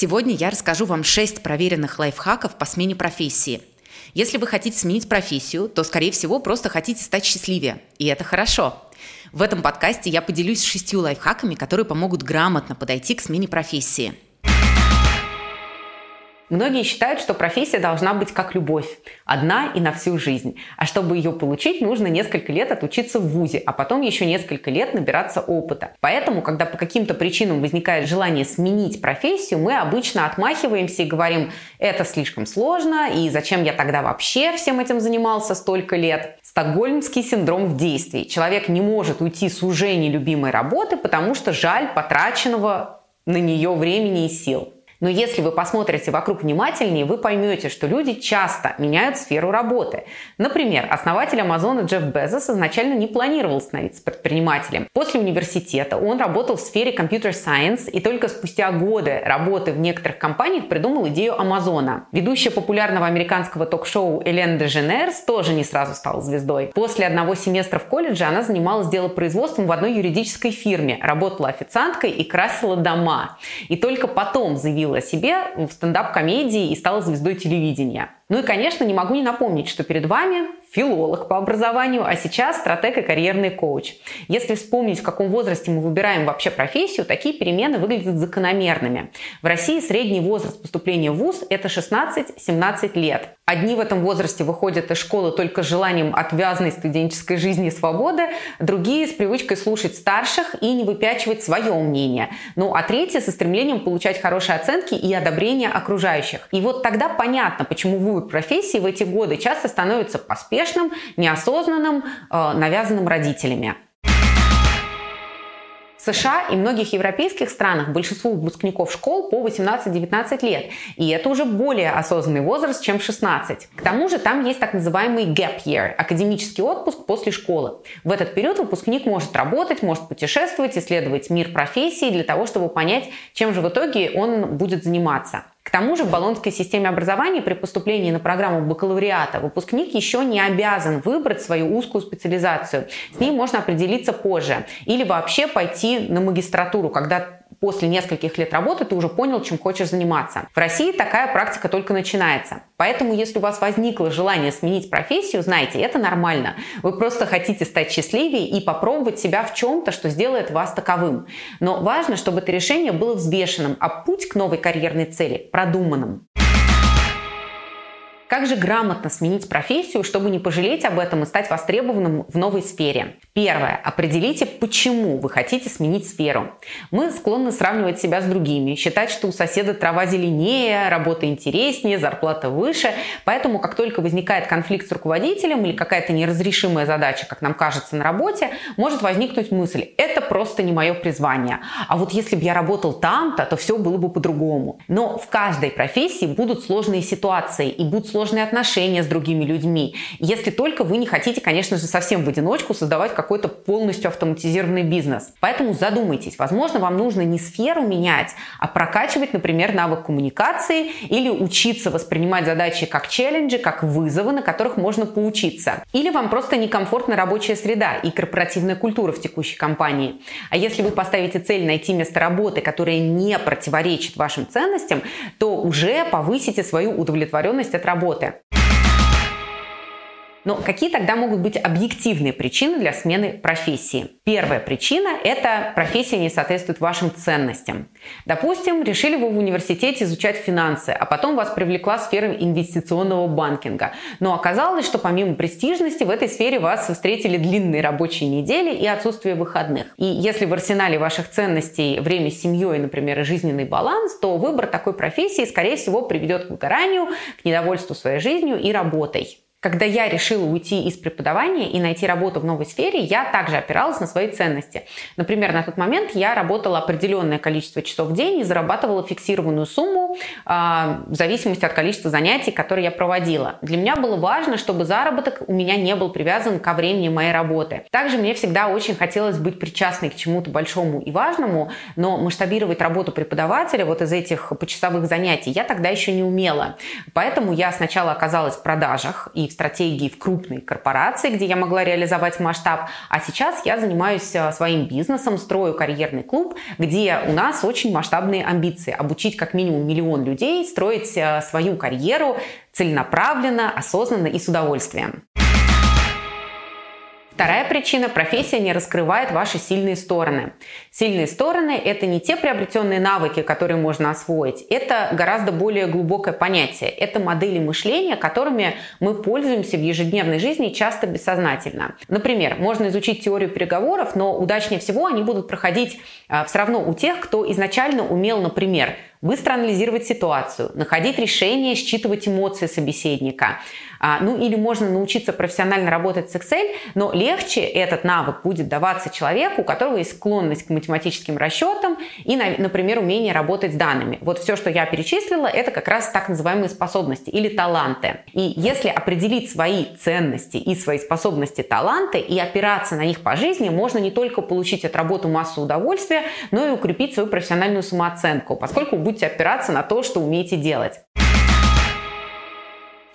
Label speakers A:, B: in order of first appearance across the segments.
A: Сегодня я расскажу вам 6 проверенных лайфхаков по смене профессии. Если вы хотите сменить профессию, то, скорее всего, просто хотите стать счастливее. И это хорошо. В этом подкасте я поделюсь шестью лайфхаками, которые помогут грамотно подойти к смене профессии –
B: Многие считают, что профессия должна быть как любовь, одна и на всю жизнь. А чтобы ее получить, нужно несколько лет отучиться в ВУЗе, а потом еще несколько лет набираться опыта. Поэтому, когда по каким-то причинам возникает желание сменить профессию, мы обычно отмахиваемся и говорим, это слишком сложно, и зачем я тогда вообще всем этим занимался столько лет. Стокгольмский синдром в действии. Человек не может уйти с уже нелюбимой работы, потому что жаль потраченного на нее времени и сил. Но если вы посмотрите вокруг внимательнее, вы поймете, что люди часто меняют сферу работы. Например, основатель Амазона Джефф Безос изначально не планировал становиться предпринимателем. После университета он работал в сфере компьютер сайенс и только спустя годы работы в некоторых компаниях придумал идею Амазона. Ведущая популярного американского ток-шоу Элен Деженерс тоже не сразу стала звездой. После одного семестра в колледже она занималась делопроизводством в одной юридической фирме, работала официанткой и красила дома. И только потом заявила заявила о себе в стендап-комедии и стала звездой телевидения. Ну и, конечно, не могу не напомнить, что перед вами филолог по образованию, а сейчас стратег и карьерный коуч. Если вспомнить, в каком возрасте мы выбираем вообще профессию, такие перемены выглядят закономерными. В России средний возраст поступления в ВУЗ – это 16-17 лет. Одни в этом возрасте выходят из школы только с желанием отвязной студенческой жизни и свободы, другие с привычкой слушать старших и не выпячивать свое мнение. Ну а третьи со стремлением получать хорошие оценки и одобрение окружающих. И вот тогда понятно, почему выбор профессии в эти годы часто становится поспешным, неосознанным, э, навязанным родителями. США и многих европейских странах большинству выпускников школ по 18-19 лет. И это уже более осознанный возраст, чем 16. К тому же там есть так называемый gap year – академический отпуск после школы. В этот период выпускник может работать, может путешествовать, исследовать мир профессии для того, чтобы понять, чем же в итоге он будет заниматься. К тому же в баллонской системе образования при поступлении на программу бакалавриата выпускник еще не обязан выбрать свою узкую специализацию. С ней можно определиться позже. Или вообще пойти на магистратуру, когда после нескольких лет работы ты уже понял, чем хочешь заниматься. В России такая практика только начинается. Поэтому, если у вас возникло желание сменить профессию, знайте, это нормально. Вы просто хотите стать счастливее и попробовать себя в чем-то, что сделает вас таковым. Но важно, чтобы это решение было взвешенным, а путь к новой карьерной цели продуманным. Как же грамотно сменить профессию, чтобы не пожалеть об этом и стать востребованным в новой сфере? Первое. Определите, почему вы хотите сменить сферу. Мы склонны сравнивать себя с другими, считать, что у соседа трава зеленее, работа интереснее, зарплата выше. Поэтому, как только возникает конфликт с руководителем или какая-то неразрешимая задача, как нам кажется, на работе, может возникнуть мысль, это просто не мое призвание. А вот если бы я работал там-то, то все было бы по-другому. Но в каждой профессии будут сложные ситуации и будут сложные отношения с другими людьми. Если только вы не хотите, конечно же, совсем в одиночку создавать какой-то полностью автоматизированный бизнес. Поэтому задумайтесь, возможно, вам нужно не сферу менять, а прокачивать, например, навык коммуникации или учиться воспринимать задачи как челленджи, как вызовы, на которых можно поучиться. Или вам просто некомфортна рабочая среда и корпоративная культура в текущей компании. А если вы поставите цель найти место работы, которое не противоречит вашим ценностям, то уже повысите свою удовлетворенность от работы работы. Но какие тогда могут быть объективные причины для смены профессии? Первая причина – это профессия не соответствует вашим ценностям. Допустим, решили вы в университете изучать финансы, а потом вас привлекла сфера инвестиционного банкинга. Но оказалось, что помимо престижности в этой сфере вас встретили длинные рабочие недели и отсутствие выходных. И если в арсенале ваших ценностей время с семьей, например, и жизненный баланс, то выбор такой профессии, скорее всего, приведет к выгоранию, к недовольству своей жизнью и работой. Когда я решила уйти из преподавания и найти работу в новой сфере, я также опиралась на свои ценности. Например, на тот момент я работала определенное количество часов в день и зарабатывала фиксированную сумму э, в зависимости от количества занятий, которые я проводила. Для меня было важно, чтобы заработок у меня не был привязан ко времени моей работы. Также мне всегда очень хотелось быть причастной к чему-то большому и важному, но масштабировать работу преподавателя вот из этих почасовых занятий я тогда еще не умела. Поэтому я сначала оказалась в продажах и в стратегии в крупной корпорации, где я могла реализовать масштаб. А сейчас я занимаюсь э, своим бизнесом, строю карьерный клуб, где у нас очень масштабные амбиции. Обучить как минимум миллион людей, строить э, свою карьеру целенаправленно, осознанно и с удовольствием. Вторая причина – профессия не раскрывает ваши сильные стороны. Сильные стороны – это не те приобретенные навыки, которые можно освоить, это гораздо более глубокое понятие. Это модели мышления, которыми мы пользуемся в ежедневной жизни часто бессознательно. Например, можно изучить теорию переговоров, но удачнее всего они будут проходить а, все равно у тех, кто изначально умел, например, быстро анализировать ситуацию, находить решение, считывать эмоции собеседника. А, ну или можно научиться профессионально работать с Excel, но легче этот навык будет даваться человеку, у которого есть склонность к математическим расчетам и, например, умение работать с данными. Вот все, что я перечислила, это как раз так называемые способности или таланты. И если определить свои ценности и свои способности таланты и опираться на них по жизни, можно не только получить от работы массу удовольствия, но и укрепить свою профессиональную самооценку, поскольку будете опираться на то, что умеете делать.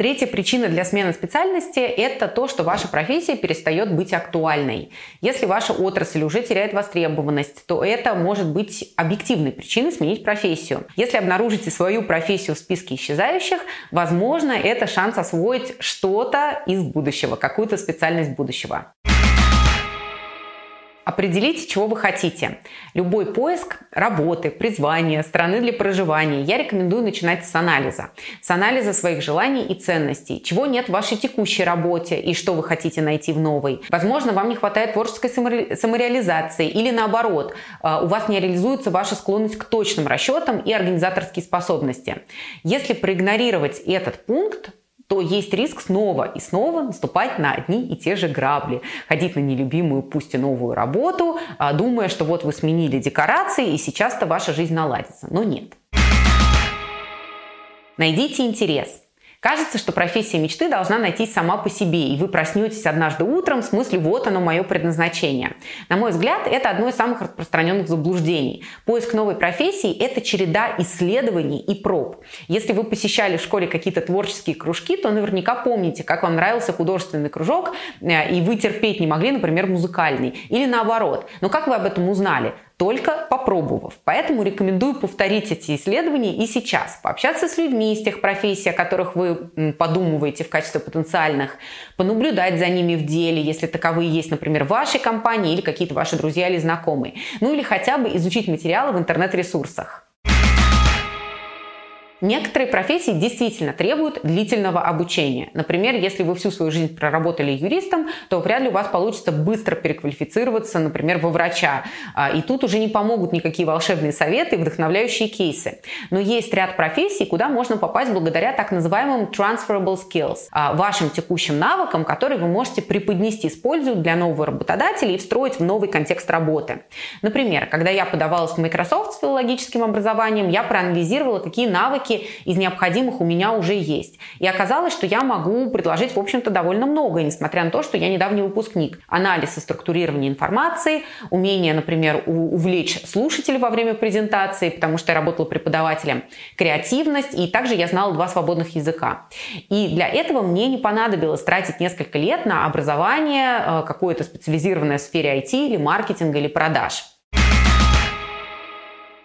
B: Третья причина для смены специальности – это то, что ваша профессия перестает быть актуальной. Если ваша отрасль уже теряет востребованность, то это может быть объективной причиной сменить профессию. Если обнаружите свою профессию в списке исчезающих, возможно, это шанс освоить что-то из будущего, какую-то специальность будущего. Определите, чего вы хотите. Любой поиск работы, призвания, страны для проживания я рекомендую начинать с анализа. С анализа своих желаний и ценностей. Чего нет в вашей текущей работе и что вы хотите найти в новой. Возможно, вам не хватает творческой самореализации или наоборот, а, у вас не реализуется ваша склонность к точным расчетам и организаторские способности. Если проигнорировать этот пункт, то есть риск снова и снова наступать на одни и те же грабли. Ходить на нелюбимую, пусть и новую работу, а, думая, что вот вы сменили декорации и сейчас-то ваша жизнь наладится. Но нет. Найдите интерес. Кажется, что профессия мечты должна найтись сама по себе, и вы проснетесь однажды утром с мыслью «вот оно мое предназначение». На мой взгляд, это одно из самых распространенных заблуждений. Поиск новой профессии – это череда исследований и проб. Если вы посещали в школе какие-то творческие кружки, то наверняка помните, как вам нравился художественный кружок, э, и вы терпеть не могли, например, музыкальный. Или наоборот. Но как вы об этом узнали? Только попробовав. Поэтому рекомендую повторить эти исследования и сейчас. Пообщаться с людьми из тех профессий, о которых вы подумываете в качестве потенциальных, понаблюдать за ними в деле, если таковые есть, например, в вашей компании или какие-то ваши друзья или знакомые. Ну или хотя бы изучить материалы в интернет-ресурсах. Некоторые профессии действительно требуют длительного обучения. Например, если вы всю свою жизнь проработали юристом, то вряд ли у вас получится быстро переквалифицироваться, например, во врача. А, и тут уже не помогут никакие волшебные советы и вдохновляющие кейсы. Но есть ряд профессий, куда можно попасть благодаря так называемым transferable skills, а, вашим текущим навыкам, которые вы можете преподнести с пользой для нового работодателя и встроить в новый контекст работы. Например, когда я подавалась в Microsoft с филологическим образованием, я проанализировала, какие навыки навыки из необходимых у меня уже есть. И оказалось, что я могу предложить, в общем-то, довольно много, несмотря на то, что я недавний выпускник. Анализ и структурирование информации, умение, например, увлечь слушателя во время презентации, потому что я работала преподавателем, креативность, и также я знала два свободных языка. И для этого мне не понадобилось тратить несколько лет на образование э, какое-то специализированное в сфере IT или маркетинга или продаж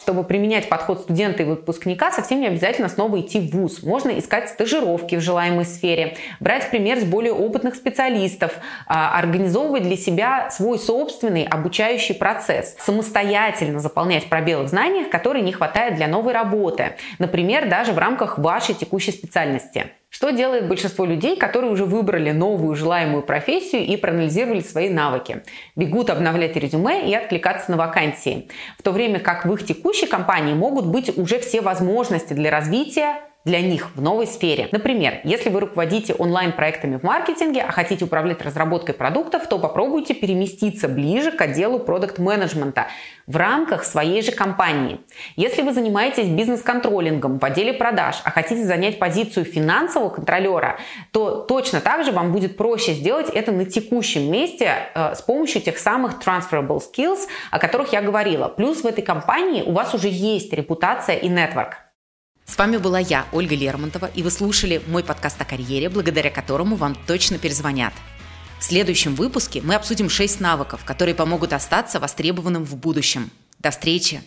B: чтобы применять подход студента и выпускника, совсем не обязательно снова идти в ВУЗ. Можно искать стажировки в желаемой сфере, брать пример с более опытных специалистов, а, организовывать для себя свой собственный обучающий процесс, самостоятельно заполнять пробелы в знаниях, которые не хватает для новой работы, например, даже в рамках вашей текущей специальности. Что делает большинство людей, которые уже выбрали новую желаемую профессию и проанализировали свои навыки? Бегут обновлять резюме и откликаться на вакансии. В то время как в их текущей компании могут быть уже все возможности для развития, для них в новой сфере. Например, если вы руководите онлайн-проектами в маркетинге, а хотите управлять разработкой продуктов, то попробуйте переместиться ближе к отделу продукт-менеджмента в рамках своей же компании. Если вы занимаетесь бизнес-контролингом в отделе продаж, а хотите занять позицию финансового контролера, то точно так же вам будет проще сделать это на текущем месте э, с помощью тех самых transferable skills, о которых я говорила. Плюс в этой компании у вас уже есть репутация и нетворк.
A: С вами была я, Ольга Лермонтова, и вы слушали мой подкаст о карьере, благодаря которому вам точно перезвонят. В следующем выпуске мы обсудим 6 навыков, которые помогут остаться востребованным в будущем. До встречи!